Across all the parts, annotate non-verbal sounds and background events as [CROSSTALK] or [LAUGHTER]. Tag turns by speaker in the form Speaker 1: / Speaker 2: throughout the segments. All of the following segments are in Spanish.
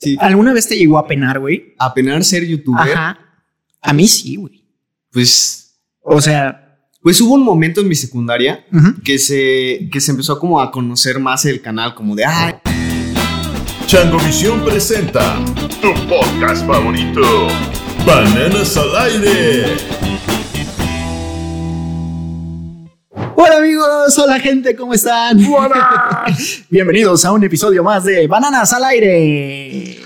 Speaker 1: Sí.
Speaker 2: ¿Alguna vez te llegó a penar, güey?
Speaker 1: A penar ser youtuber,
Speaker 2: Ajá. A mí sí, güey.
Speaker 1: pues,
Speaker 2: O sea,
Speaker 1: pues hubo un momento en mi secundaria que se, que se empezó como a conocer más el canal, como de, ay,
Speaker 3: Changovisión presenta tu podcast favorito. Bananas al aire.
Speaker 2: Hola amigos, hola gente, ¿cómo están? [LAUGHS] Bienvenidos a un episodio más de Bananas al aire.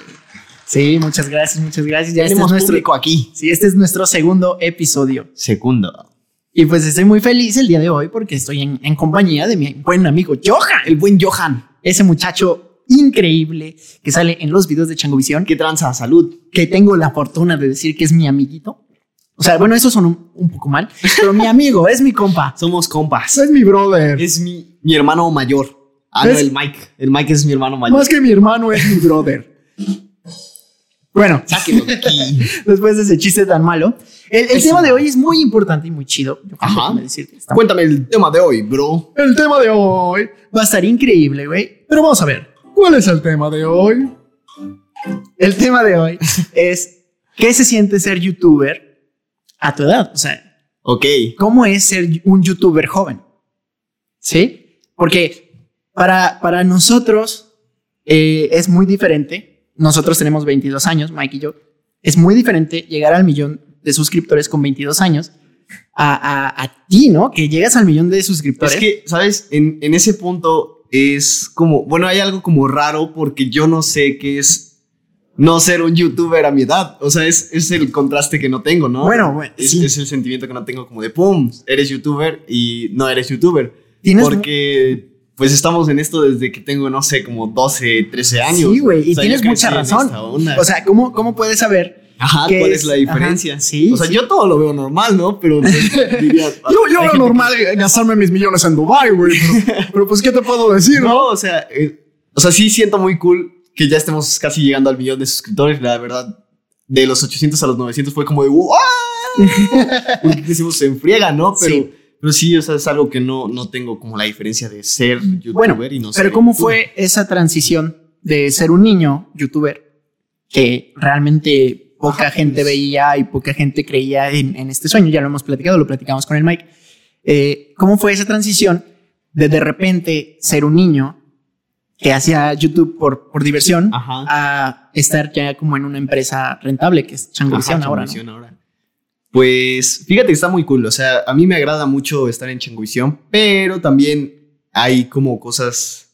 Speaker 2: Sí, muchas gracias, muchas gracias. Ya este es
Speaker 1: tenemos
Speaker 2: nuestro,
Speaker 1: público aquí.
Speaker 2: sí, este es nuestro segundo episodio.
Speaker 1: Segundo.
Speaker 2: Y pues estoy muy feliz el día de hoy porque estoy en, en compañía de mi buen amigo Johan,
Speaker 1: El buen Johan.
Speaker 2: ese muchacho increíble que sale en los videos de Changovisión, que,
Speaker 1: ¿Qué tranza? Salud.
Speaker 2: que tengo la fortuna de decir que es mi amiguito. O sea, bueno, eso son un, un poco mal, pero mi amigo, es mi compa. [LAUGHS]
Speaker 1: Somos compas.
Speaker 2: Es mi brother.
Speaker 1: Es mi, mi hermano mayor. Ah, no, el Mike. El Mike es mi hermano mayor.
Speaker 2: Más que mi hermano, es mi brother. Bueno,
Speaker 1: de aquí. [LAUGHS]
Speaker 2: después de ese chiste tan malo, el, tema de hoy es muy importante y muy chido.
Speaker 1: Ajá.
Speaker 2: Decirte,
Speaker 1: Cuéntame el tema de hoy, bro.
Speaker 2: El tema de hoy va a estar increíble, güey. Pero vamos a ver, ¿cuál es el tema de hoy? El tema de hoy [LAUGHS] es ¿qué se siente ser youtuber a tu edad? O sea,
Speaker 1: Ok.
Speaker 2: ¿cómo es ser un youtuber joven? ¿Sí? Porque para, para nosotros eh, es muy diferente. Nosotros tenemos 22 años, Mike y yo. Es muy diferente llegar al millón de suscriptores con 22 años a, a, a ti, ¿no? Que llegas al millón de suscriptores.
Speaker 1: Es que, ¿sabes? En, en ese punto es como, bueno, hay algo como raro porque yo no sé qué es no ser un youtuber a mi edad. O sea, es, es el contraste que no tengo, ¿no?
Speaker 2: Bueno, bueno,
Speaker 1: es,
Speaker 2: sí.
Speaker 1: es el sentimiento que no tengo como de, ¡pum! Eres youtuber y no eres youtuber.
Speaker 2: Tienes
Speaker 1: Porque, pues estamos en esto desde que tengo, no sé, como 12, 13 años.
Speaker 2: Sí, güey, y
Speaker 1: O sea,
Speaker 2: tienes mucha razón. O sea, ¿cómo, cómo puedes saber?
Speaker 1: Ajá,
Speaker 2: ¿qué
Speaker 1: ¿cuál
Speaker 2: es?
Speaker 1: es la diferencia?
Speaker 2: Ajá, sí,
Speaker 1: O sea,
Speaker 2: sí.
Speaker 1: yo todo lo veo normal, ¿no? Pero pues, [LAUGHS] diría,
Speaker 2: Yo, yo veo normal gastarme mis millones en Dubai, güey. Pero, [LAUGHS] pero, pues, ¿qué te puedo decir, no?
Speaker 1: No, o sea, eh, o sea, sí siento muy cool que ya estemos casi llegando al millón de suscriptores. La verdad, de los 800 a los 900 fue como de ¡Wow! [LAUGHS] Decimos se enfriega, ¿no? Pero
Speaker 2: Sí.
Speaker 1: pero sí, o sea, es algo que no, no tengo como la diferencia de ser youtuber
Speaker 2: Bueno,
Speaker 1: y no ser.
Speaker 2: Pero ¿cómo
Speaker 1: youtuber.
Speaker 2: fue esa transición de ser un niño youtuber que realmente poca gente veía y poca gente creía en, en este sueño? Ya lo hemos platicado, lo platicamos con el Mike. Eh, ¿Cómo fue esa transición de de repente ser un niño que hacía YouTube por, por diversión
Speaker 1: Ajá.
Speaker 2: a estar ya como en una empresa rentable que es Changovisión
Speaker 1: Ajá,
Speaker 2: ahora? ¿no?
Speaker 1: Changuvisión ahora. Pues fíjate que está muy cool. O sea, a mí me agrada mucho estar en Changuvisión, pero también hay como cosas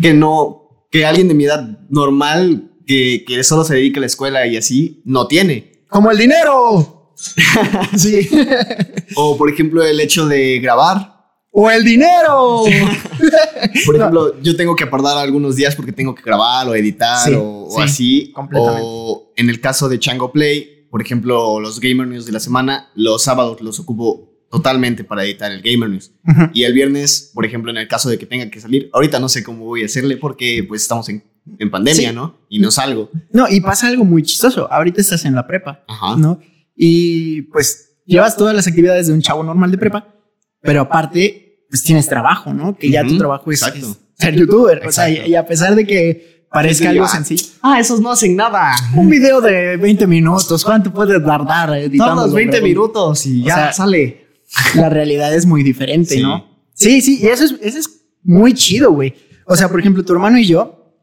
Speaker 1: que no, que alguien de mi edad normal, que, que solo se dedica a la escuela y así, no tiene.
Speaker 2: Como el dinero. [LAUGHS] sí.
Speaker 1: O por ejemplo, el hecho de grabar.
Speaker 2: O el dinero. [LAUGHS]
Speaker 1: Por ejemplo, yo tengo que apartar algunos días porque tengo que grabar o editar
Speaker 2: Sí,
Speaker 1: o, o
Speaker 2: sí,
Speaker 1: así.
Speaker 2: completamente.
Speaker 1: O en el caso de Chango Play, por ejemplo, los Gamer News de la semana, los sábados los ocupo totalmente para editar el Gamer News. Y el viernes, por ejemplo, en el caso de que tenga que salir, ahorita no sé cómo voy a hacerle porque pues estamos en, en pandemia,
Speaker 2: Sí.
Speaker 1: ¿no? Y no salgo.
Speaker 2: No, y pasa algo muy chistoso. Ahorita estás en la prepa,
Speaker 1: Ajá.
Speaker 2: ¿no? Y pues llevas todas las actividades de un chavo normal de prepa, pero aparte, pues tienes trabajo, ¿no? Que ya tu trabajo es, ser youtuber. O sea, y, a pesar de que parezca algo sencillo,
Speaker 1: Ah, esos no hacen nada.
Speaker 2: un video de 20 minutos, ¿cuánto puedes tardar editando?
Speaker 1: Todos los 20 minutos y
Speaker 2: O
Speaker 1: ya
Speaker 2: sea,
Speaker 1: sale.
Speaker 2: La realidad es muy diferente,
Speaker 1: Sí.
Speaker 2: ¿no? Sí, sí, y eso es, eso es muy chido, güey. O sea, por ejemplo, tu hermano y yo,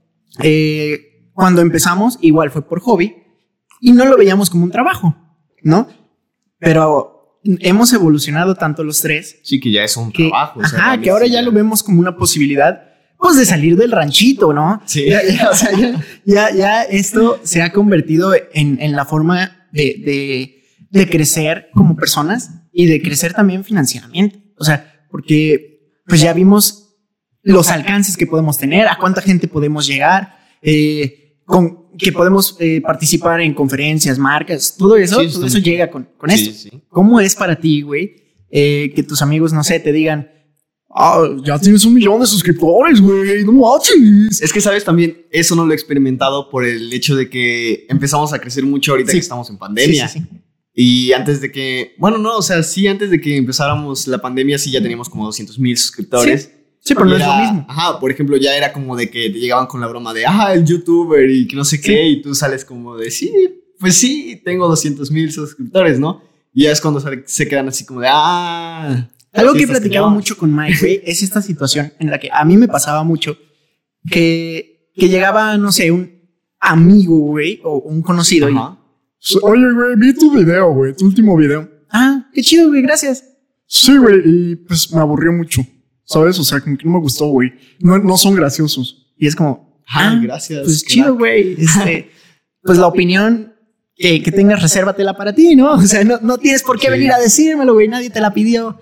Speaker 2: eh, cuando empezamos, igual fue por hobby y no lo veíamos como un trabajo, ¿no? Pero hemos evolucionado tanto los tres
Speaker 1: Sí, que ya es un
Speaker 2: que,
Speaker 1: trabajo. o sea,
Speaker 2: ajá, que ahora
Speaker 1: sí,
Speaker 2: ya lo vemos como una posibilidad, pues, de salir del ranchito, ¿no?
Speaker 1: Sí.
Speaker 2: Ya, ya, o sea, ya, ya, ya esto se ha convertido en, en la forma de, de, de crecer como personas y de crecer también financieramente. O sea, porque pues ya vimos los alcances que podemos tener, a cuánta gente podemos llegar, eh, con, que podemos eh, participar en conferencias, marcas, todo eso,
Speaker 1: Sí,
Speaker 2: todo eso llega con, con
Speaker 1: Sí,
Speaker 2: esto.
Speaker 1: sí.
Speaker 2: ¿Cómo es para ti, güey, eh, que tus amigos, no sé, te digan, ah, ya tienes un millón de suscriptores, güey, no manches?
Speaker 1: Es que, ¿sabes? También eso no lo he experimentado por el hecho de que empezamos a crecer mucho ahorita que estamos en pandemia.
Speaker 2: Sí, sí, sí.
Speaker 1: Y antes de que, bueno, no, o sea, sí, antes de que empezáramos la pandemia, sí ya teníamos como 200 mil suscriptores.
Speaker 2: Sí, pero
Speaker 1: Y
Speaker 2: no es lo mismo.
Speaker 1: Ajá, por ejemplo, ya era como de que te llegaban con la broma de, ah, el youtuber y que no sé qué, y tú sales como de, sí, pues sí, tengo 200 mil suscriptores, ¿no? Y ya es cuando sale- se quedan así como de, ah.
Speaker 2: Algo que
Speaker 1: estás
Speaker 2: platicaba
Speaker 1: cañón".
Speaker 2: mucho con Mike, güey, es esta situación en la que a mí me pasaba mucho que, que llegaba, no sé, un amigo, güey, o un conocido. y,
Speaker 1: Ajá.
Speaker 4: Oye, güey, vi tu video, güey, tu último video.
Speaker 2: ah, qué chido, güey, gracias.
Speaker 4: Sí, güey, y pues me aburrió mucho. ¿Sabes? O sea, como que no me gustó, güey. No, no son graciosos.
Speaker 2: Y es como,
Speaker 1: Ah,
Speaker 2: ah,
Speaker 1: gracias.
Speaker 2: Pues
Speaker 1: crack.
Speaker 2: chido, güey. [LAUGHS] Este, pues la opinión que, que [LAUGHS] tengas, resérvatela para ti, ¿no? O sea, no, no tienes por qué
Speaker 1: Sí.
Speaker 2: venir a decírmelo, güey. Nadie te la pidió.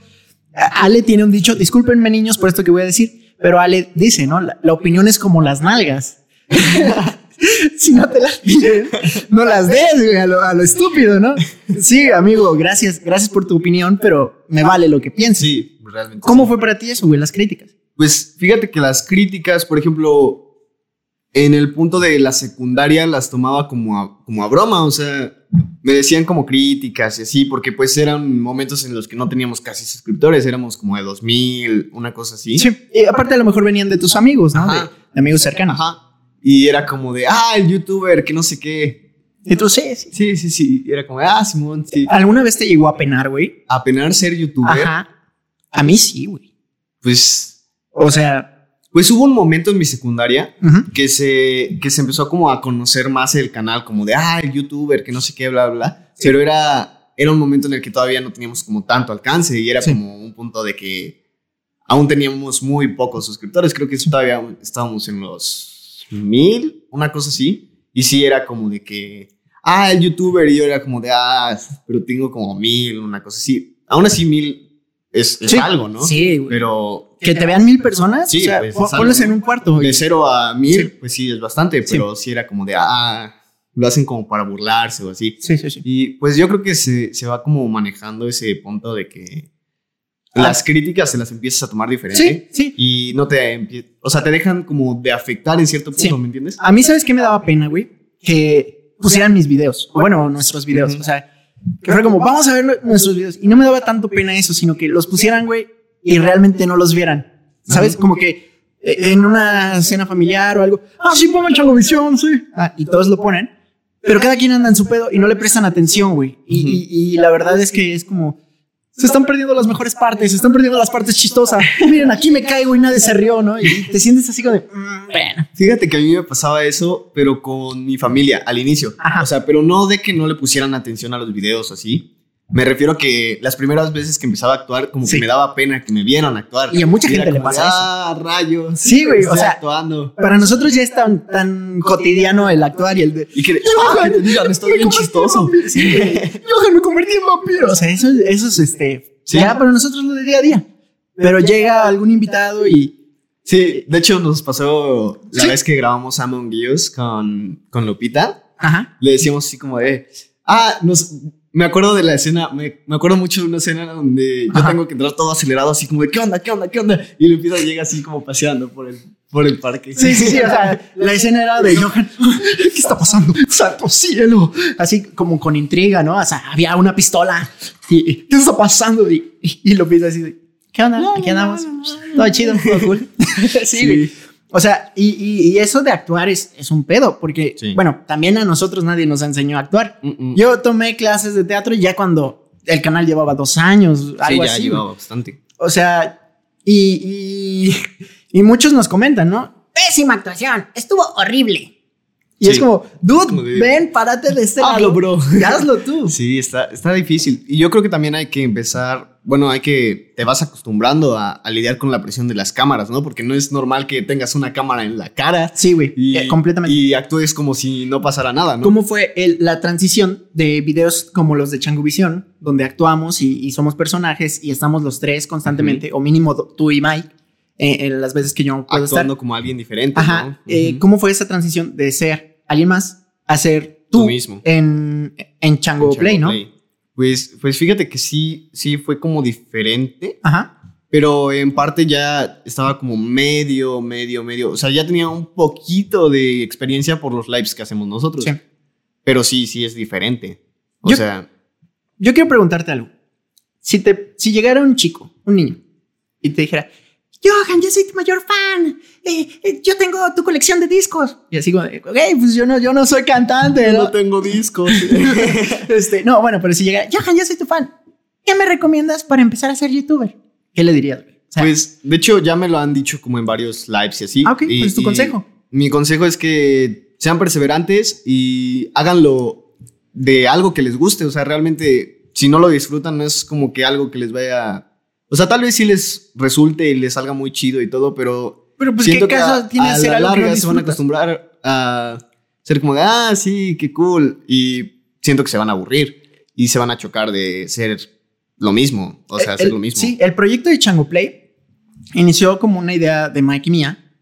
Speaker 2: Ale tiene un dicho, discúlpenme, niños, por esto que voy a decir, pero Ale dice, ¿no? La, la opinión es como las nalgas. [LAUGHS] si no te las piden, no las des, güey, a lo, a lo estúpido, ¿no? Sí, amigo, gracias, gracias por tu opinión, pero me vale lo que pienses.
Speaker 1: Sí, realmente.
Speaker 2: ¿Cómo
Speaker 1: sí.
Speaker 2: fue para ti eso, güey, las críticas?
Speaker 1: Pues fíjate que las críticas, por ejemplo, en el punto de la secundaria las tomaba como a, como a broma, o sea, me decían como críticas y así, porque pues eran momentos en los que no teníamos casi suscriptores, éramos como de 2000, una cosa así.
Speaker 2: Sí. Y aparte a lo mejor venían de tus amigos, ¿no? De, amigos cercanos.
Speaker 1: Ajá. Y era como de, ah, el youtuber, que no sé qué.
Speaker 2: Y tú, sí, sí.
Speaker 1: Sí, sí, sí. Y era como, ah, Simón, sí.
Speaker 2: ¿Alguna vez te llegó a penar, güey?
Speaker 1: Apenar ser youtuber,
Speaker 2: Ajá. A mí sí, güey.
Speaker 1: pues,
Speaker 2: O sea,
Speaker 1: pues hubo un momento en mi secundaria
Speaker 2: ujú.
Speaker 1: que se, que se empezó como a conocer más el canal, como de, ah, el youtuber, que no sé qué, bla, bla, bla. Pero era, era un momento en el que todavía no teníamos como tanto alcance y era
Speaker 2: Sí.
Speaker 1: como un punto de que aún teníamos muy pocos suscriptores. Creo que todavía estábamos en los mil, una cosa así. Y sí era como de que, ah, el youtuber, y yo era como de, ah, pero tengo como mil, una cosa así. Aún así, mil es, es
Speaker 2: Sí.
Speaker 1: algo, ¿no?
Speaker 2: Sí, güey.
Speaker 1: Pero
Speaker 2: Que te vean mil personas.
Speaker 1: Sí,
Speaker 2: o sea,
Speaker 1: pues,
Speaker 2: ponlos en un cuarto. güey.
Speaker 1: de cero a mil,
Speaker 2: Sí.
Speaker 1: pues sí, es bastante, pero sí. era como de, ah, lo hacen como para burlarse o así.
Speaker 2: Sí, sí, sí.
Speaker 1: Y pues yo creo que se, se va como manejando ese punto de que
Speaker 2: Ah.
Speaker 1: las críticas se las empiezas a tomar diferente.
Speaker 2: Sí, sí.
Speaker 1: Y no te, o sea, te dejan como de afectar en cierto punto. ¿me entiendes?
Speaker 2: A mí, ¿sabes qué me daba pena, güey? Que pusieran mis videos. O bueno, nuestros videos. O sea, que fuera como, vamos a ver nu- nuestros videos. Y no me daba tanto pena eso, sino que los pusieran, güey, y realmente no los vieran. ¿Sabes? Como que eh, en una cena familiar o algo. Ah, sí, pongan Changovisión, sí. Ah, y todos lo ponen. Pero cada quien anda en su pedo y no le prestan atención, güey. Y,
Speaker 1: Ujú.
Speaker 2: y- y la verdad es que es como. Se están perdiendo las mejores partes, se están perdiendo las partes chistosas. Miren, aquí me caigo y nadie se rió, ¿no? Y te sientes así como de. "Mm, bueno.
Speaker 1: Fíjate que a mí me pasaba eso, pero con mi familia al inicio.
Speaker 2: Ajá.
Speaker 1: O sea, pero no de que no le pusieran atención a los videos así. Me refiero a que las primeras veces que empezaba a actuar, como
Speaker 2: Sí.
Speaker 1: que me daba pena que me vieran actuar.
Speaker 2: Y a mucha
Speaker 1: era
Speaker 2: gente le pasa eso.
Speaker 1: Ah, rayos.
Speaker 2: Sí, güey, o sea,
Speaker 1: actuando.
Speaker 2: Para nosotros ya es tan, tan cotidiano el actuar y el de.
Speaker 1: Y que, ah, que te digan, estoy bien chistoso.
Speaker 2: Sí, güey. Johan, me convertí en vampiro. O sea, eso, eso es este.
Speaker 1: Sí.
Speaker 2: Ya para nosotros lo de día a día. Pero llega algún invitado y.
Speaker 1: Sí, de hecho nos pasó la
Speaker 2: Sí.
Speaker 1: vez que grabamos Among Us con, con Lupita.
Speaker 2: Ajá.
Speaker 1: Le decíamos así como de, ah, nos, me acuerdo de la escena, me, me acuerdo mucho de una escena donde yo tengo que entrar todo acelerado, así como de, ¿qué onda, qué onda, qué onda? Y Lupita llega así como paseando por el, por el parque.
Speaker 2: Sí, sí, sí. O sea, [LAUGHS] la escena era de Johan. [LAUGHS] ¿Qué está pasando? ¡Santo cielo! Así como con intriga, ¿no? O sea, había una pistola. Y, ¿Qué está pasando? Y, y, y lo piensa así de, ¿qué onda? Aquí andamos. Todo chido, todo cool. [LAUGHS] sí. O sea, y, y- y eso de actuar es, es un pedo, porque,
Speaker 1: Sí.
Speaker 2: bueno, también a nosotros nadie nos enseñó a actuar.
Speaker 1: Mm, mm.
Speaker 2: Yo tomé clases de teatro ya cuando el canal llevaba dos años,
Speaker 1: Sí,
Speaker 2: algo
Speaker 1: ya
Speaker 2: así.
Speaker 1: llevaba bastante.
Speaker 2: O sea, y, y, y muchos nos comentan, ¿no? Pésima actuación, estuvo horrible. Y
Speaker 1: Sí.
Speaker 2: es como, dude,
Speaker 1: Como
Speaker 2: ven, párate de este
Speaker 1: Hazlo, bro. [LAUGHS]
Speaker 2: y hazlo tú. [LAUGHS]
Speaker 1: Sí, está, está difícil. Y yo creo que también hay que empezar, bueno, hay que, te vas acostumbrando a, a lidiar con la presión de las cámaras, ¿no? Porque no es normal que tengas una cámara en la cara
Speaker 2: Sí, güey, eh, completamente.
Speaker 1: y actúes como si no pasara nada, ¿no?
Speaker 2: ¿Cómo fue el- la transición de videos como los de Changuvisión, donde actuamos y, y somos personajes y estamos los tres constantemente, o mínimo tú y Mike, eh, en las veces que yo puedo
Speaker 1: Actuando
Speaker 2: estar?
Speaker 1: como alguien diferente,
Speaker 2: Ajá.
Speaker 1: ¿no?
Speaker 2: eh. ¿Cómo fue esa transición de ser alguien más a ser tú,
Speaker 1: Tú mismo.
Speaker 2: en, en Chango
Speaker 1: Chango
Speaker 2: Play, ¿no?
Speaker 1: Pues, pues fíjate que sí, sí fue como diferente,
Speaker 2: Ajá.
Speaker 1: pero en parte ya estaba como medio, medio, medio. O sea, ya tenía un poquito de experiencia por los lives que hacemos nosotros.
Speaker 2: Sí.
Speaker 1: Pero sí, sí es diferente. O
Speaker 2: Yo-
Speaker 1: sea,
Speaker 2: Yo quiero preguntarte algo. Si, te, si llegara un chico, un niño, y te dijera, Johan, yo soy tu mayor fan. Eh, eh, yo tengo tu colección de discos. Y así como, ok, pues yo no, yo no soy cantante. ¿no?
Speaker 1: No tengo discos. [LAUGHS] [LAUGHS]
Speaker 2: este, no, bueno, pero si llega, Johan, yo soy tu fan. ¿Qué me recomiendas para empezar a ser youtuber? ¿Qué le dirías? O sea,
Speaker 1: Pues, de hecho, ya me lo han dicho como en varios lives y así.
Speaker 2: Ah, ok,
Speaker 1: Y-
Speaker 2: pues, tu consejo.
Speaker 1: Mi consejo es que sean perseverantes y háganlo de algo que les guste. O sea, realmente, si no lo disfrutan, no es como que algo que les vaya. O sea, tal vez sí les resulte y les salga muy chido y todo, pero.
Speaker 2: pero pues,
Speaker 1: siento
Speaker 2: ¿qué
Speaker 1: que
Speaker 2: caso tiene hacer
Speaker 1: la
Speaker 2: algo que
Speaker 1: larga se van a acostumbrar a ser como de, ah, sí, qué cool. Y siento que se van a aburrir y se van a chocar de ser lo mismo. O sea,
Speaker 2: El-
Speaker 1: hacer lo mismo.
Speaker 2: Sí, el proyecto de Chango Play inició como una idea de Mike y mía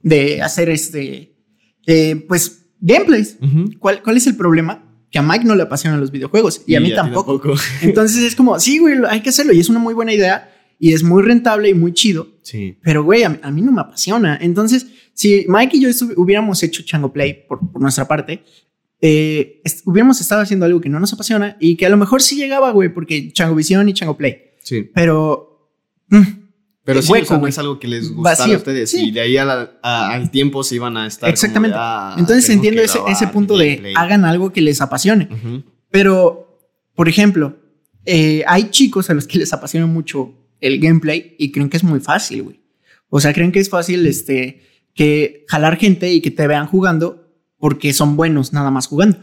Speaker 2: de hacer este, eh, pues, gameplays. ¿Cuál, ¿Cuál es el problema? Que a Mike no le apasionan los videojuegos y, a mí tampoco. Entonces es como, sí, güey, hay que hacerlo y es una muy buena idea y es muy rentable y muy chido.
Speaker 1: Sí.
Speaker 2: Pero, güey, a, mí- a mí no me apasiona. Entonces, si Mike y yo hubiéramos hecho Chango Play por, por nuestra parte, eh, est- hubiéramos estado haciendo algo que no nos apasiona y que a lo mejor sí llegaba, güey, porque Chango Visión y Chango Play.
Speaker 1: Sí.
Speaker 2: Pero. mm,
Speaker 1: Pero sí,
Speaker 2: hueco,
Speaker 1: o sea, no es algo que les gustara
Speaker 2: Vacío.
Speaker 1: a ustedes.
Speaker 2: Sí.
Speaker 1: Y de ahí a la- a- al tiempo se iban a estar. como de,
Speaker 2: exactamente.
Speaker 1: "Ah,
Speaker 2: Entonces entiendo ese, ese punto de
Speaker 1: gameplay".
Speaker 2: hagan algo que les apasione.
Speaker 1: Ujú.
Speaker 2: Pero, por ejemplo, eh, hay chicos a los que les apasiona mucho el gameplay y creen que es muy fácil, güey. O sea, creen que es fácil este, que jalar gente y que te vean jugando porque son buenos nada más jugando.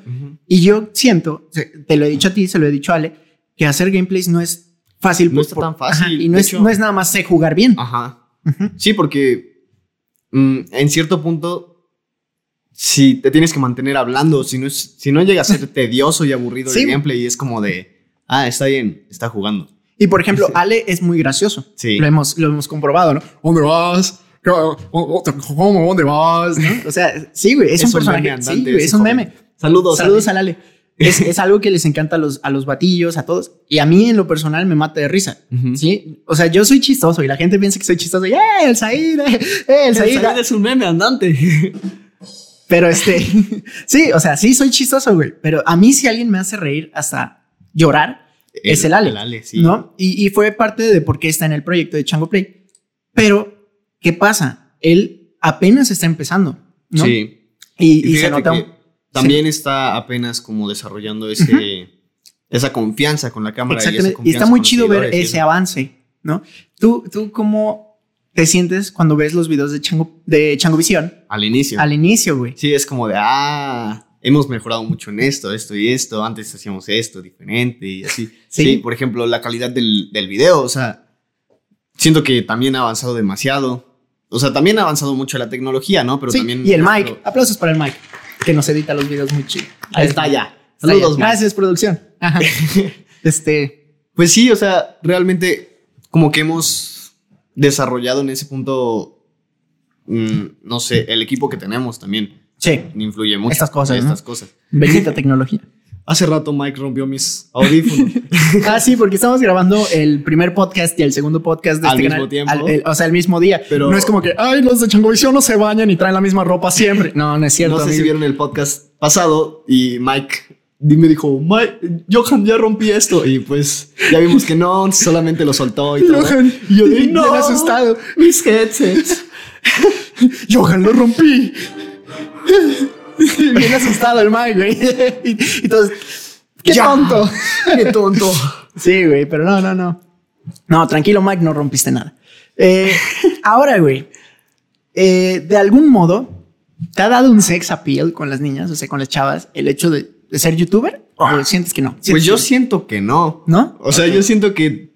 Speaker 2: Y yo siento, te lo he dicho a ti, se lo he dicho a Ale, que hacer gameplays no es fácil.
Speaker 1: No
Speaker 2: por-
Speaker 1: está
Speaker 2: por-
Speaker 1: tan fácil,
Speaker 2: ajá, y no es,
Speaker 1: hecho.
Speaker 2: no es nada más sé jugar bien.
Speaker 1: Ajá. Sí, porque mm, en cierto punto, si te tienes que mantener hablando, si no, es, si no llega a ser [LAUGHS] tedioso y aburrido
Speaker 2: Sí.
Speaker 1: el gameplay, es como de, ah, está bien, está jugando.
Speaker 2: Y por ejemplo, Ale es muy gracioso.
Speaker 1: Sí.
Speaker 2: Lo hemos, lo hemos comprobado, ¿no?
Speaker 4: ¿Dónde vas? ¿Qué- o- o- ¿Cómo? ¿Dónde vas?
Speaker 2: O sea, sí, güey, es, un personaje.
Speaker 1: meme
Speaker 2: sí, güey, es un
Speaker 1: joven.
Speaker 2: meme.
Speaker 1: Saludos.
Speaker 2: Saludos
Speaker 1: Ale.
Speaker 2: al Ale. Es, es algo que les encanta a los, a los batillos, a todos. Y a mí, en lo personal, me mata de risa.
Speaker 1: Ujú.
Speaker 2: Sí. O sea, yo soy chistoso y la gente piensa que soy chistoso. Y, ¡eh, el Said! ¡eh, el
Speaker 1: El
Speaker 2: Said!
Speaker 1: Said es un meme andante. [LAUGHS]
Speaker 2: Pero este, [LAUGHS] sí, o sea, sí soy chistoso, güey. Pero a mí, si alguien me hace reír hasta llorar, es el Ale.
Speaker 1: El Ale, sí.
Speaker 2: ¿no? Y, y fue parte de por qué está en el proyecto de Chango Play. Pero, ¿qué pasa? Él apenas está empezando, ¿no?
Speaker 1: Sí.
Speaker 2: Y, y se nota. un-
Speaker 1: también está apenas como desarrollando ese, esa confianza con la cámara.
Speaker 2: Exactamente. Y, está muy chido ver ese avance, ¿no? ¿Tú, tú cómo te sientes cuando ves los videos de Chango, de Chango Visión
Speaker 1: Al inicio.
Speaker 2: al inicio, güey?
Speaker 1: Sí, es como de, ah, hemos mejorado mucho en esto, esto y esto. Antes hacíamos esto diferente y así. [LAUGHS]
Speaker 2: Sí.
Speaker 1: Sí, por ejemplo, la calidad del, del video, o sea, siento que también ha avanzado demasiado. O sea, también ha avanzado mucho la tecnología, ¿no? Pero
Speaker 2: Sí,
Speaker 1: también.
Speaker 2: y el Mike. Aplausos para el Mike, que nos edita los videos muy chido.
Speaker 1: Ahí está ya. Saludos. Mike.
Speaker 2: Gracias, producción. Ajá. [LAUGHS] este,
Speaker 1: Pues sí, o sea, realmente como que hemos desarrollado en ese punto, mm, no sé, el equipo que tenemos también
Speaker 2: sí,
Speaker 1: influye mucho.
Speaker 2: Estas cosas.
Speaker 1: Estas cosas.
Speaker 2: bendita tecnología. [LAUGHS]
Speaker 1: Hace rato Mike rompió mis audífonos. [LAUGHS]
Speaker 2: Ah, sí, porque estamos grabando el primer podcast y el segundo podcast de
Speaker 1: Al
Speaker 2: este
Speaker 1: mismo
Speaker 2: canal.
Speaker 1: tiempo.
Speaker 2: al- el- o sea, el mismo día.
Speaker 1: Pero-
Speaker 2: no es como que, ay, los de Changovisión no se bañan y traen la misma ropa siempre. No, no es cierto.
Speaker 1: no sé si vieron el podcast pasado y Mike me dijo, Mike, Johan, ya rompí esto. Y pues ya vimos que no, solamente lo soltó y todo.
Speaker 2: Johan,
Speaker 1: y yo
Speaker 2: bien
Speaker 1: no,
Speaker 2: asustado.
Speaker 1: mis headsets. [LAUGHS]
Speaker 2: Johan, lo rompí. [LAUGHS] Bien asustado el Mike, güey. [LAUGHS] y, todos, qué
Speaker 1: Ya.
Speaker 2: tonto. [LAUGHS]
Speaker 1: Qué tonto.
Speaker 2: Sí, güey, pero no, no, no. No, tranquilo, Mike, no rompiste nada. Eh, ahora, güey, eh, de algún modo, ¿te ha dado un sex appeal con las niñas, o sea, con las chavas, el hecho de, de ser youtuber? ¿O sientes que no?
Speaker 1: Pues
Speaker 2: ¿Sientes
Speaker 1: yo
Speaker 2: que-
Speaker 1: siento que no.
Speaker 2: ¿No?
Speaker 1: O sea, yo siento que.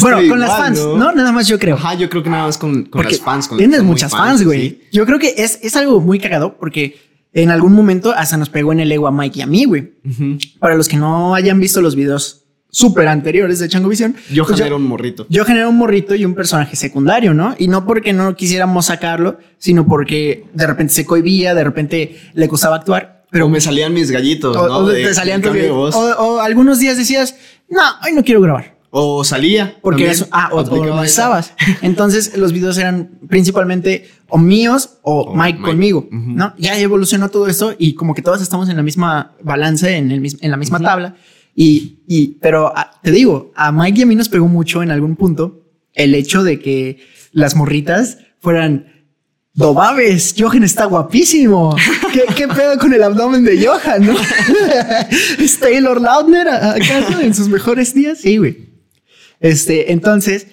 Speaker 2: Bueno, con las
Speaker 1: igual,
Speaker 2: fans, ¿no? Nada más yo creo.
Speaker 1: Ajá, yo creo que nada más con, con las fans. Con las
Speaker 2: tienes muchas fans, güey.
Speaker 1: sí.
Speaker 2: Yo creo que es, es algo muy cagado porque en algún momento hasta nos pegó en el ego a Mike y a mí, güey.
Speaker 1: Ujú.
Speaker 2: Para los que no hayan visto los videos súper anteriores de Chango Visión,
Speaker 1: Yo
Speaker 2: pues
Speaker 1: genero un morrito.
Speaker 2: yo genero un morrito y un personaje secundario, ¿no? Y no porque no quisiéramos sacarlo, sino porque de repente se cohibía, de repente le costaba actuar.
Speaker 1: Pero me salían mis gallitos,
Speaker 2: O,
Speaker 1: ¿no?
Speaker 2: o
Speaker 1: De-
Speaker 2: te salían
Speaker 1: de
Speaker 2: o algunos días decías, no, hoy no quiero grabar.
Speaker 1: O salía.
Speaker 2: Porque
Speaker 1: también.
Speaker 2: eso, ah, o, o no
Speaker 1: esa.
Speaker 2: estabas. Entonces los videos eran principalmente o míos o,
Speaker 1: O
Speaker 2: Mike,
Speaker 1: Mike.
Speaker 2: conmigo. ¿no? Ya evolucionó todo esto y como que todos estamos en la misma balance, en, el, en la misma tabla. Y, y, pero ah, te digo, a Mike y a mí nos pegó mucho en algún punto el hecho de que las morritas fueran Dobabes, Johan está guapísimo. [LAUGHS] ¿Qué, ¿Qué, pedo con el abdomen de Johan, no? [LAUGHS] [LAUGHS] ¿Es Taylor Lautner acaso en sus mejores días? Sí, güey. Este, entonces,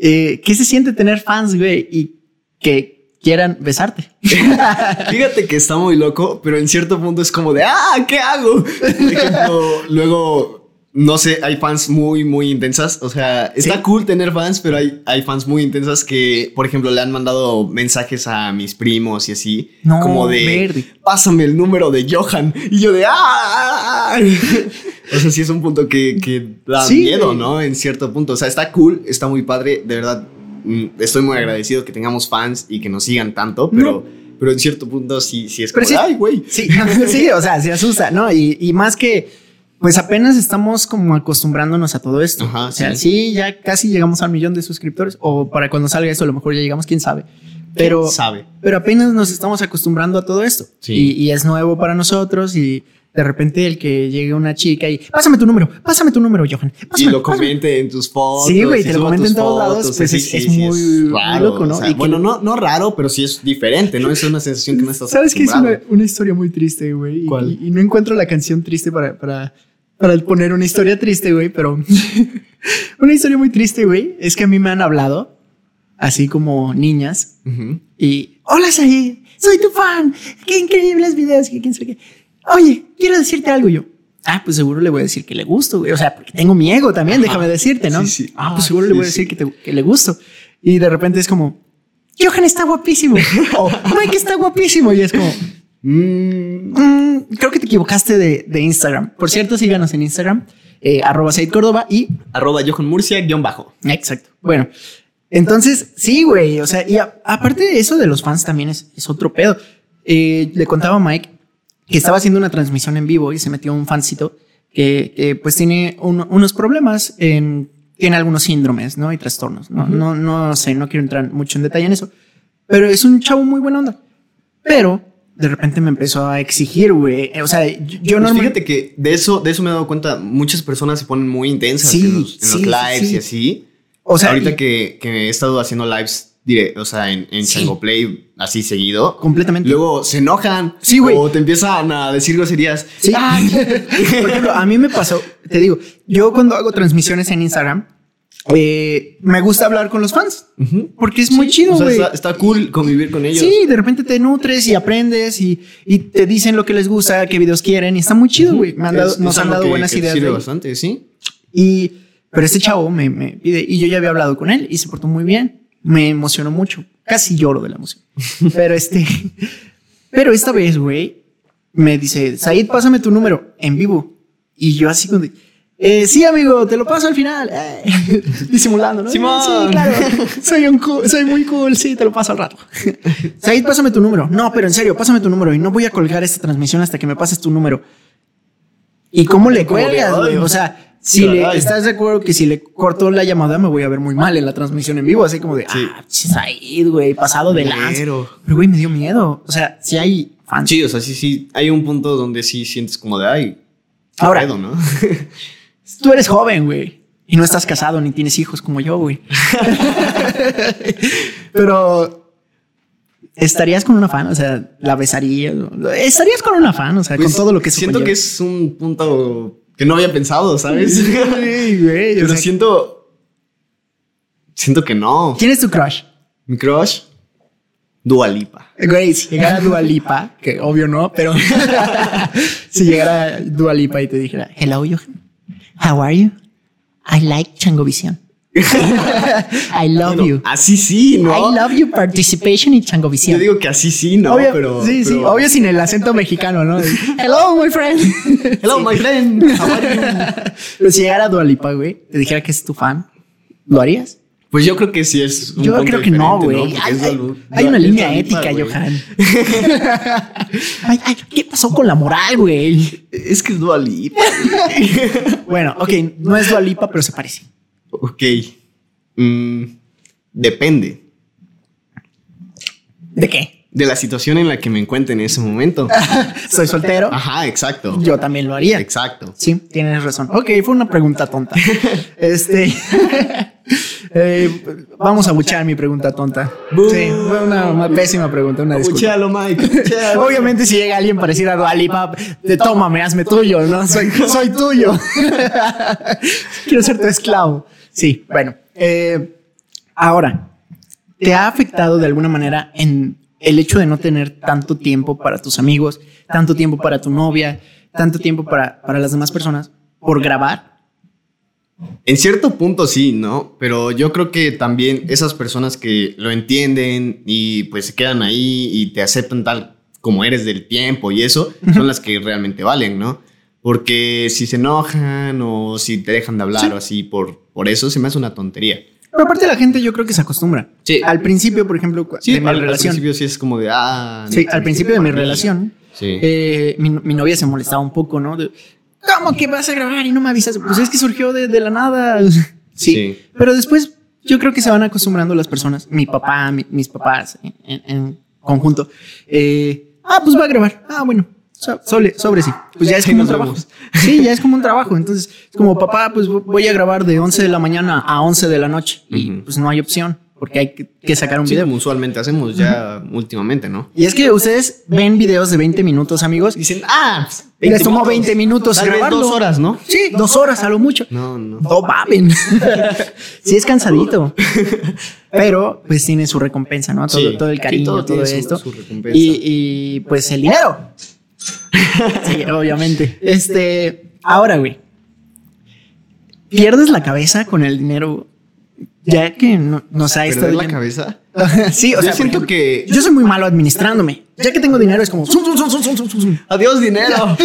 Speaker 2: eh, ¿qué se siente tener fans, güey? Y que quieran besarte. [LAUGHS]
Speaker 1: Fíjate que está muy loco, pero en cierto punto es como de, ah, ¿qué hago? Por ejemplo, luego no sé, hay fans muy, muy intensas. O sea, está
Speaker 2: Sí.
Speaker 1: cool tener fans, pero hay, hay fans muy intensas que, por ejemplo, le han mandado mensajes a mis primos y así.
Speaker 2: No,
Speaker 1: como de,
Speaker 2: verde.
Speaker 1: pásame el número de Johan. Y yo de, ¡ah! [LAUGHS] o sea, sí es un punto que, que da
Speaker 2: Sí,
Speaker 1: miedo,
Speaker 2: güey.
Speaker 1: ¿no? En cierto punto. O sea, está cool, está muy padre. De verdad, mm, estoy muy agradecido que tengamos fans y que nos sigan tanto, pero, pero en cierto punto sí, sí es como,
Speaker 2: Pero sí-
Speaker 1: ¡ay, güey!
Speaker 2: Sí, [LAUGHS] sí, o sea, se asusta, ¿no? Y, y más que, pues apenas estamos como acostumbrándonos a todo esto.
Speaker 1: Ajá,
Speaker 2: o sea,
Speaker 1: sí.
Speaker 2: sí. ya casi llegamos al millón de suscriptores, o para cuando salga eso, a lo mejor ya llegamos, quién sabe. Pero,
Speaker 1: ¿Quién sabe?
Speaker 2: pero apenas nos estamos acostumbrando a todo esto.
Speaker 1: Sí.
Speaker 2: Y, y es nuevo para nosotros y de repente el que llegue una chica y pásame tu número, pásame tu número, Johan.
Speaker 1: Y lo
Speaker 2: pásame".
Speaker 1: comente en tus fotos.
Speaker 2: Sí, güey, te lo
Speaker 1: tus
Speaker 2: en todos lados,
Speaker 1: fotos,
Speaker 2: pues
Speaker 1: sí,
Speaker 2: es-
Speaker 1: sí,
Speaker 2: es
Speaker 1: sí,
Speaker 2: muy- loco, ¿no?
Speaker 1: o sea,
Speaker 2: Y que-
Speaker 1: bueno, no, no raro, pero sí es diferente, ¿no? Es una sensación que no estás
Speaker 2: ¿Sabes qué es una, una historia muy triste, güey? Y-
Speaker 1: ¿Cuál?
Speaker 2: Y, no encuentro la canción triste para, para, para poner una historia triste, güey, pero [LAUGHS] una historia muy triste, güey, es que a mí me han hablado, así como niñas, y hola, Said, soy tu fan, qué increíbles videos, que quién sabe qué. Oye, quiero decirte algo yo. Ah, pues seguro le voy a decir que le gusto, güey. O sea, porque tengo mi ego también, déjame decirte, ¿no?
Speaker 1: Sí, sí.
Speaker 2: Ah, pues seguro le voy a decir que, te- que le gusto. Y de repente es como, Johan está guapísimo. [LAUGHS] o Mike está guapísimo. Y es como,
Speaker 1: Mm,
Speaker 2: Mm, creo que te equivocaste de, de Instagram. Por cierto, síganos en Instagram, eh, arroba Said Córdoba y...
Speaker 1: arroba Johan Murcia, guion bajo.
Speaker 2: Exacto. Bueno, entonces, sí, güey. O sea, y a- aparte de eso de los fans también es, es otro pedo. Eh, le contaba a Mike que estaba haciendo una transmisión en vivo y se metió un fancito que, que, pues tiene un- unos problemas en... Tiene algunos síndromes, ¿no? Y trastornos. No, no, no sé, no quiero entrar mucho en detalle en eso. Pero es un chavo muy buena onda. Pero de repente me empezó a exigir, güey. O sea, yo, yo
Speaker 1: Pues
Speaker 2: normal-
Speaker 1: fíjate que de eso, de eso me he dado cuenta. Muchas personas se ponen muy intensas
Speaker 2: Sí,
Speaker 1: en los, en
Speaker 2: sí,
Speaker 1: lives
Speaker 2: sí.
Speaker 1: y así.
Speaker 2: O sea,
Speaker 1: Ahorita
Speaker 2: y-
Speaker 1: que, que he estado haciendo lives, dire- o sea, en, en
Speaker 2: Sí.
Speaker 1: Chango Play, así seguido.
Speaker 2: completamente.
Speaker 1: Luego se enojan.
Speaker 2: Sí, güey.
Speaker 1: O te empiezan a decir groserías.
Speaker 2: Sí. [LAUGHS] Por ejemplo, a mí me pasó, te digo, yo cuando hago transmisiones en Instagram, eh, me gusta hablar con los fans. Porque es muy chido,
Speaker 1: O sea, está, está cool convivir con ellos.
Speaker 2: Sí, de repente te nutres y aprendes y, y te dicen lo que les gusta, qué videos quieren y está muy chido, güey. Nos han dado
Speaker 1: que-
Speaker 2: buenas
Speaker 1: que
Speaker 2: ideas.
Speaker 1: Sirve bastante, sí.
Speaker 2: Y, pero este chavo me, me pide, y yo ya había hablado con él y se portó muy bien. Me emocionó mucho. Casi lloro de la emoción. Pero este, pero esta vez, güey, me dice, Said, pásame tu número en vivo. Y yo así como de, "Eh, sí, amigo, te lo paso al final. Eh, [LAUGHS] disimulando, ¿no?
Speaker 1: Simón.
Speaker 2: Sí, claro. Soy, un cool- soy muy cool. Sí, te lo paso al rato. [LAUGHS] Said, pásame tu número. No, pero en serio, pásame tu número y no voy a colgar esta transmisión hasta que me pases tu número. ¿Y cómo le cuelgas, güey? O sea, si le, estás de acuerdo que si le corto la llamada me voy a ver muy mal en la transmisión en vivo, así como de,
Speaker 1: Sí.
Speaker 2: ah, Said, güey, pasado de lanza.
Speaker 1: Pero-
Speaker 2: güey, me dio miedo. O sea, si hay fans.
Speaker 1: Sí, o sea, sí, sí. Hay un punto donde sí sientes como de, ay, qué
Speaker 2: Ahora-
Speaker 1: pedo, ¿no? [LAUGHS]
Speaker 2: Tú eres joven, güey. Y no estás casado ni tienes hijos como yo, güey. [LAUGHS] Pero estarías con una fan, o sea, la besarías. Estarías con una fan, o sea,
Speaker 1: Pues,
Speaker 2: con todo lo que
Speaker 1: Siento que es un punto que no había pensado, ¿sabes?
Speaker 2: Sí, güey. o
Speaker 1: Pero
Speaker 2: sea,
Speaker 1: siento. Siento que no.
Speaker 2: ¿Quién es tu crush?
Speaker 1: Mi crush, Dua Lipa.
Speaker 2: Güey, si llegara Dua Lipa, que obvio no, pero [LAUGHS] si llegara Dua Lipa y te dijera, hello, Johan, how are you? I like Changovisión. [LAUGHS] I love
Speaker 1: Bueno,
Speaker 2: you.
Speaker 1: así sí, ¿no?
Speaker 2: I love your participation in
Speaker 1: Yo
Speaker 2: Changovisión.
Speaker 1: digo que así sí, ¿no?
Speaker 2: obvio,
Speaker 1: pero,
Speaker 2: sí, sí,
Speaker 1: pero-
Speaker 2: obvio sin el acento mexicano, ¿no? Hello, my friend.
Speaker 1: Hello, my friend. [LAUGHS] How are you?
Speaker 2: Pero si llegara Dua Lipa, güey, te dijera que es tu fan, ¿lo harías?
Speaker 1: Pues yo creo que sí es. un
Speaker 2: Yo
Speaker 1: punto
Speaker 2: creo que no, güey. Hay, una línea ética. Johan. [LAUGHS] Ay, ay, ¿Qué pasó con la moral, güey?
Speaker 1: Es que es Dua Lipa.
Speaker 2: Bueno, ok, no es Dua Lipa, pero se parece.
Speaker 1: Ok. Mm, depende.
Speaker 2: ¿De qué?
Speaker 1: de la situación en la que me encuentro en ese momento. [LAUGHS]
Speaker 2: Soy soltero.
Speaker 1: Ajá, exacto.
Speaker 2: Yo también lo haría.
Speaker 1: Exacto.
Speaker 2: Sí, tienes razón. Ok, fue una pregunta tonta. [LAUGHS] este. [LAUGHS] eh, vamos a buchar mi pregunta tonta. Sí, fue una, una pésima pregunta, una disculpa.
Speaker 1: Escúchalo, Mike.
Speaker 2: Obviamente, si llega alguien parecido a Dualipa, de tómame, hazme tuyo, ¿no? Soy, soy tuyo. Quiero ser tu esclavo. Sí, bueno. eh, ahora, ¿te ha afectado de alguna manera en el hecho de no tener tanto tiempo para tus amigos, tanto tiempo para tu novia, tanto tiempo para, para las demás personas por grabar?
Speaker 1: En cierto punto sí, ¿no? Pero yo creo que también esas personas que lo entienden y pues se quedan ahí y te aceptan tal como eres del tiempo y eso, son las que realmente valen, ¿no? Porque si se enojan o si te dejan de hablar
Speaker 2: Sí.
Speaker 1: o así por, por eso, se me hace una tontería.
Speaker 2: Pero aparte la gente yo creo que se acostumbra.
Speaker 1: Sí.
Speaker 2: Al principio, por ejemplo, cu- de mi
Speaker 1: al, al
Speaker 2: relación.
Speaker 1: principio sí es como de, ah...
Speaker 2: Sí, al principio de mi relación,
Speaker 1: Sí.
Speaker 2: eh, mi, mi novia se molestaba un poco, ¿no? De, ¿Cómo que vas a grabar y no me avisas? Pues es que surgió de, de la nada. [LAUGHS] Sí.
Speaker 1: Sí.
Speaker 2: Pero después yo creo que se van acostumbrando las personas, mi papá, mi- mis papás en conjunto. Eh, ah, pues va a grabar. Ah, bueno. So- Sobre, sobre sí. Pues ya es como un trabajo. Sí, ya es como un trabajo. Entonces, es como papá, pues voy a grabar de 11 de la mañana a 11 de la noche. Y pues no hay opción porque hay que, sacar un
Speaker 1: Sí,
Speaker 2: video.
Speaker 1: usualmente hacemos ya últimamente, ¿no?
Speaker 2: Y es que ustedes ven videos de 20 minutos, amigos.
Speaker 1: Dicen, ah,
Speaker 2: Les tomó 20 minutos
Speaker 1: Tal vez
Speaker 2: grabarlo.
Speaker 1: dos horas, ¿no?
Speaker 2: Sí, dos horas a lo mucho.
Speaker 1: No, no.
Speaker 2: No mamen. [LAUGHS] sí, es cansadito. [LAUGHS] Pero pues tiene su recompensa, ¿no? Todo,
Speaker 1: Sí.
Speaker 2: todo el cariño,
Speaker 1: todo
Speaker 2: todo,
Speaker 1: su-
Speaker 2: esto.
Speaker 1: su
Speaker 2: y, y, pues el dinero. [LAUGHS] sí, obviamente. [LAUGHS] Este, ahora, güey. Pierdes la cabeza con el dinero. Ya que no, ha estado.
Speaker 1: ¿Perder la cabeza? [LAUGHS]
Speaker 2: sí, o
Speaker 1: Yo
Speaker 2: sea,
Speaker 1: siento
Speaker 2: ejemplo,
Speaker 1: que-
Speaker 2: Yo soy muy malo administrándome. Ya que tengo dinero, es como. zum, zum, zum, zum, zum, zum, zum.
Speaker 1: Adiós, dinero.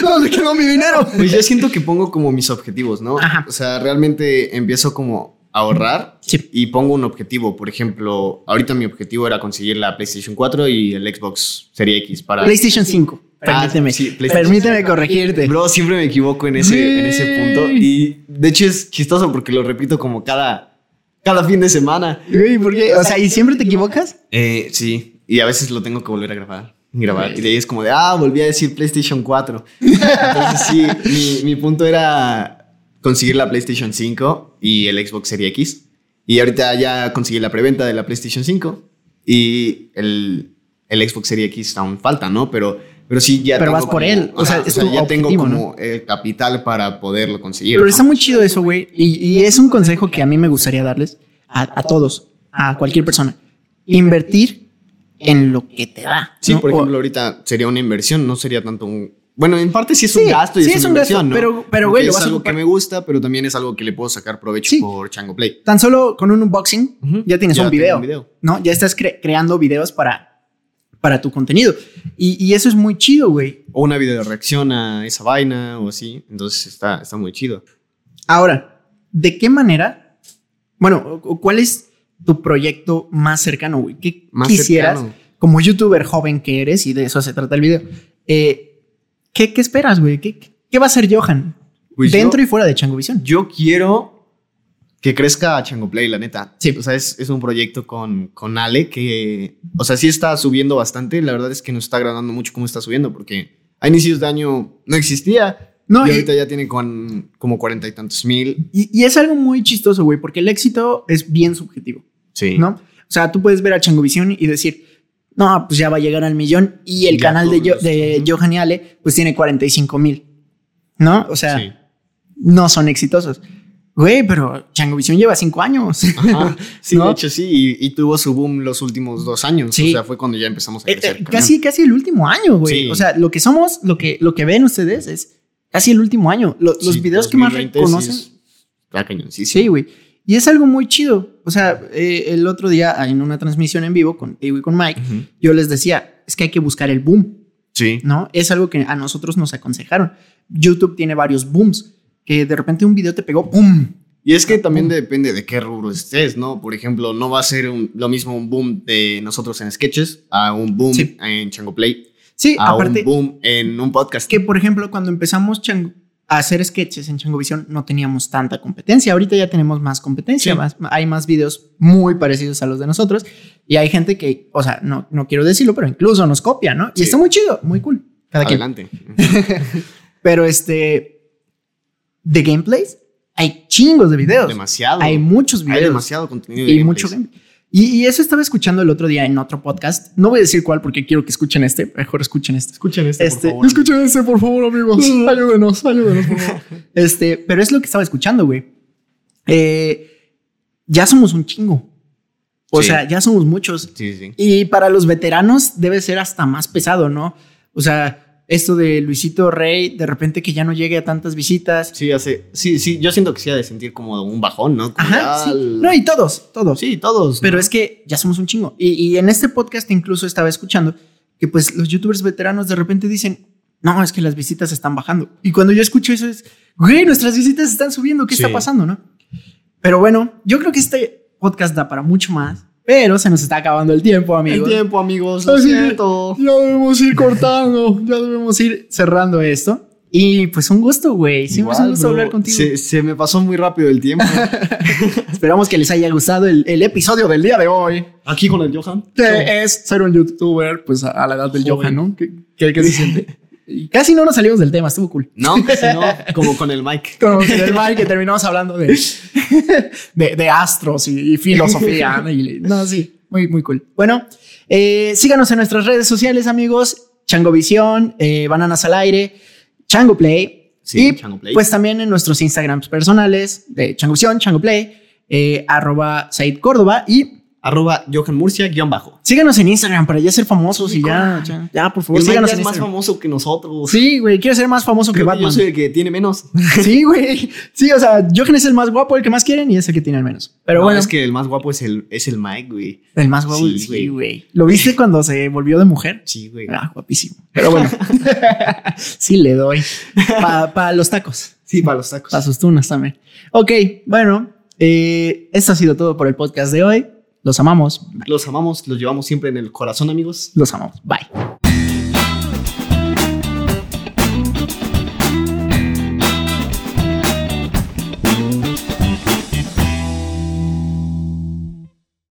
Speaker 2: ¿Dónde quedó mi dinero?
Speaker 1: Pues yo siento que pongo como mis objetivos, ¿no?
Speaker 2: Ajá.
Speaker 1: O sea, realmente empiezo como a ahorrar
Speaker 2: Sí.
Speaker 1: y pongo un objetivo. Por ejemplo, ahorita mi objetivo era conseguir la PlayStation 4 y el Xbox Series X para...
Speaker 2: PlayStation 5.
Speaker 1: Ah,
Speaker 2: Permíteme.
Speaker 1: sí, PlayStation
Speaker 2: permíteme corregirte.
Speaker 1: Bro, siempre me equivoco en ese, en ese punto. Y de hecho es chistoso porque lo repito como cada, cada fin de semana.
Speaker 2: Güey, ¿por qué? O sea, ¿y siempre te equivocas?
Speaker 1: Eh, sí, y a veces lo tengo que volver a grabar. y Grabar. Y de ahí es como de, ah, volví a decir PlayStation 4. Entonces sí, mi, mi punto era conseguir la PlayStation 5 y el Xbox Series X. Y ahorita ya conseguí la preventa de la PlayStation 5 y el, el Xbox Series X aún falta, ¿no? Pero, pero sí, ya
Speaker 2: Pero
Speaker 1: tengo
Speaker 2: vas por
Speaker 1: como-
Speaker 2: él, o sea, es tu
Speaker 1: ya tengo
Speaker 2: objetivo,
Speaker 1: como el capital para poderlo conseguir.
Speaker 2: Pero
Speaker 1: ¿no?
Speaker 2: está muy chido eso, güey. Y, y es un consejo que a mí me gustaría darles a, a todos, a cualquier persona. Invertir en lo que te da.
Speaker 1: Sí,
Speaker 2: ¿no?
Speaker 1: por
Speaker 2: O-
Speaker 1: ejemplo, ahorita sería una inversión, no sería tanto un... Bueno, en parte sí es un
Speaker 2: Sí,
Speaker 1: gasto y
Speaker 2: sí
Speaker 1: es,
Speaker 2: es
Speaker 1: una
Speaker 2: un gasto,
Speaker 1: inversión, ¿no?
Speaker 2: pero- pero, güey,
Speaker 1: es algo que me gusta, pero también es algo que le puedo sacar provecho
Speaker 2: Sí.
Speaker 1: por Chango Play.
Speaker 2: Tan solo con un unboxing
Speaker 1: Ujú.
Speaker 2: ya tienes
Speaker 1: Ya
Speaker 2: un,
Speaker 1: tengo
Speaker 2: video,
Speaker 1: un video.
Speaker 2: ¿no? Ya estás cre- creando videos para, para tu contenido. Y, y eso es muy chido, güey.
Speaker 1: O una video reacción a esa vaina o así. Entonces está, está muy chido.
Speaker 2: Ahora, ¿de qué manera? Bueno, ¿cuál es tu proyecto más cercano, güey? ¿Qué
Speaker 1: Más
Speaker 2: quisieras,
Speaker 1: cercano.
Speaker 2: como youtuber joven que eres, y de eso se trata el video, eh, ¿qué, qué esperas, güey? ¿Qué, qué va a ser Johan?
Speaker 1: Pues
Speaker 2: Dentro
Speaker 1: yo-
Speaker 2: y fuera de Changovisión.
Speaker 1: Yo quiero que crezca Chango Play, la neta.
Speaker 2: Sí.
Speaker 1: O sea, es, es un proyecto con, con Ale que, o sea, sí está subiendo bastante. La verdad es que nos está agradando mucho cómo está subiendo porque a inicios de año no existía.
Speaker 2: No,
Speaker 1: y
Speaker 2: y-
Speaker 1: ahorita ya tiene con, como cuarenta y tantos mil.
Speaker 2: Y, y es algo muy chistoso, güey, porque el éxito es bien subjetivo,
Speaker 1: Sí.
Speaker 2: ¿no? O sea, tú puedes ver a Changovisión y decir, no, pues ya va a llegar al millón, y el
Speaker 1: Ya
Speaker 2: canal de, Yo- de. Johan y Ale, pues tiene 45 mil, ¿no? O sea,
Speaker 1: Sí.
Speaker 2: no son exitosos. Güey, pero Changovisión lleva cinco años.
Speaker 1: Ajá. [LAUGHS] Sí,
Speaker 2: ¿No?
Speaker 1: de hecho sí, y, y tuvo su boom los últimos dos años.
Speaker 2: Sí.
Speaker 1: O sea, fue cuando ya empezamos a
Speaker 2: Eh,
Speaker 1: crecer.
Speaker 2: eh, casi, casi el último año, güey.
Speaker 1: Sí.
Speaker 2: O sea, lo que somos, lo que, lo que ven ustedes es casi el último año. Lo- los
Speaker 1: Sí,
Speaker 2: videos que más
Speaker 1: 2020
Speaker 2: reconocen.
Speaker 1: sí.
Speaker 2: Sí, güey. Y es algo muy chido. O sea, eh, el otro día en una transmisión en vivo contigo y con Mike,
Speaker 1: Ujú.
Speaker 2: yo les decía, es que hay que buscar el boom,
Speaker 1: Sí.
Speaker 2: ¿no? Es algo que a nosotros nos aconsejaron. YouTube tiene varios booms, que de repente un video te pegó, ¡pum!
Speaker 1: Y es que también depende de qué rubro estés, ¿no? Por ejemplo, no va a ser un- lo mismo un boom de nosotros en sketches a un boom
Speaker 2: Sí.
Speaker 1: en Chango Play,
Speaker 2: Sí,
Speaker 1: a
Speaker 2: aparte,
Speaker 1: un boom en un podcast.
Speaker 2: que por ejemplo, cuando empezamos Chang- hacer sketches en Changovisión no teníamos tanta competencia. Ahorita ya tenemos más competencia,
Speaker 1: Sí.
Speaker 2: más, hay más videos muy parecidos a los de nosotros y hay gente que, o sea, no, no quiero decirlo, pero incluso nos copia, ¿no? Y
Speaker 1: Sí.
Speaker 2: está muy chido, muy cool. Cada quien.
Speaker 1: Adelante. [LAUGHS]
Speaker 2: Pero este, de gameplays, hay chingos de videos.
Speaker 1: Demasiado.
Speaker 2: Hay muchos videos.
Speaker 1: Hay demasiado contenido. de
Speaker 2: y mucho
Speaker 1: gameplays.
Speaker 2: gameplay. Y, y eso estaba escuchando el otro día en otro podcast. No voy a decir cuál porque quiero que escuchen este. Mejor escuchen este.
Speaker 1: Escuchen este,
Speaker 2: Este,
Speaker 1: por favor.
Speaker 4: Escuchen ese, por favor, amigos. [LAUGHS] Ayúdenos, ayúdenos, por favor. [LAUGHS]
Speaker 2: Este, pero es lo que estaba escuchando, güey. Eh, ya somos un chingo. O
Speaker 1: Sí.
Speaker 2: sea, ya somos muchos.
Speaker 1: Sí, sí.
Speaker 2: Y para los veteranos debe ser hasta más pesado, ¿no? O sea, esto de Luisito Rey, de repente que ya no llegue a tantas visitas.
Speaker 1: Sí, hace. Sí, sí. Yo siento que sí ha de sentir como un bajón, ¿no? Como
Speaker 2: Ajá, sí. No, y todos, todos.
Speaker 1: Sí, todos.
Speaker 2: Pero
Speaker 1: ¿no?
Speaker 2: es que ya somos un chingo. Y, y en este podcast incluso estaba escuchando que pues los youtubers veteranos de repente dicen, no, es que las visitas están bajando. Y cuando yo escucho eso es, güey, nuestras visitas están subiendo, ¿qué
Speaker 1: Sí.
Speaker 2: está pasando, no? Pero bueno, yo creo que este podcast da para mucho más, pero se nos está acabando el tiempo,
Speaker 1: El
Speaker 2: amigos.
Speaker 1: tiempo, amigos. Lo
Speaker 4: Así
Speaker 1: siento.
Speaker 4: Ya debemos ir cortando.
Speaker 2: Ya debemos ir cerrando esto. Y pues un gusto, güey. Siempre es un
Speaker 1: Igual,
Speaker 2: gusto
Speaker 1: bro.
Speaker 2: hablar contigo.
Speaker 1: Se, se me pasó muy rápido el tiempo. [LAUGHS] [LAUGHS]
Speaker 2: Esperamos que les haya gustado el, el episodio del día de hoy.
Speaker 1: Aquí con el Johan.
Speaker 4: Que es ser un youtuber, pues a, a la edad del
Speaker 1: Joven.
Speaker 4: Johan, ¿no? ¿Qué, qué, qué se siente? [LAUGHS]
Speaker 2: Y casi no nos salimos del tema, estuvo cool.
Speaker 1: No, [LAUGHS] casi no. Como con el Mike.
Speaker 2: Como en el [LAUGHS] mal que terminamos hablando de, [LAUGHS] de, de astros y, y filosofía. ¿no? Y- no, sí, muy, muy cool. Bueno, eh, síganos en nuestras redes sociales, amigos. Changovisión, eh, Bananas al Aire, Chango Play.
Speaker 1: Sí,
Speaker 2: y
Speaker 1: Chango Play.
Speaker 2: pues también en nuestros Instagrams personales de Changovisión, Chango Play, eh, arroba Said Córdoba y
Speaker 1: Arroba Johan Murcia, guion bajo.
Speaker 2: síganos en Instagram para ya ser famosos y ya, ya, ya, por favor,
Speaker 1: El
Speaker 2: síganos
Speaker 1: ya
Speaker 2: en
Speaker 1: es más
Speaker 2: Instagram.
Speaker 1: famoso que nosotros.
Speaker 2: Sí, güey, quiero ser más famoso que
Speaker 1: Creo que
Speaker 2: Batman.
Speaker 1: yo soy el que tiene menos. [LAUGHS]
Speaker 2: Sí, güey. Sí, o sea, Johan es el más guapo, el que más quieren y es el que tiene el menos. Pero
Speaker 1: No,
Speaker 2: bueno,
Speaker 1: Es que el más guapo es el, es el Mike, güey.
Speaker 2: el más guapo,
Speaker 1: Sí,
Speaker 2: sí, güey. ¿Lo viste [LAUGHS] cuando se volvió de mujer?
Speaker 1: Sí, güey.
Speaker 2: Ah, guapísimo. Pero bueno, [LAUGHS] sí le doy. Para los tacos,
Speaker 1: Sí, para los tacos.
Speaker 2: para sus tunas también. Ok, bueno, eh, esto ha sido todo por el podcast de hoy. Los amamos.
Speaker 1: Los amamos, los llevamos siempre en el corazón, amigos.
Speaker 2: Los amamos. Bye.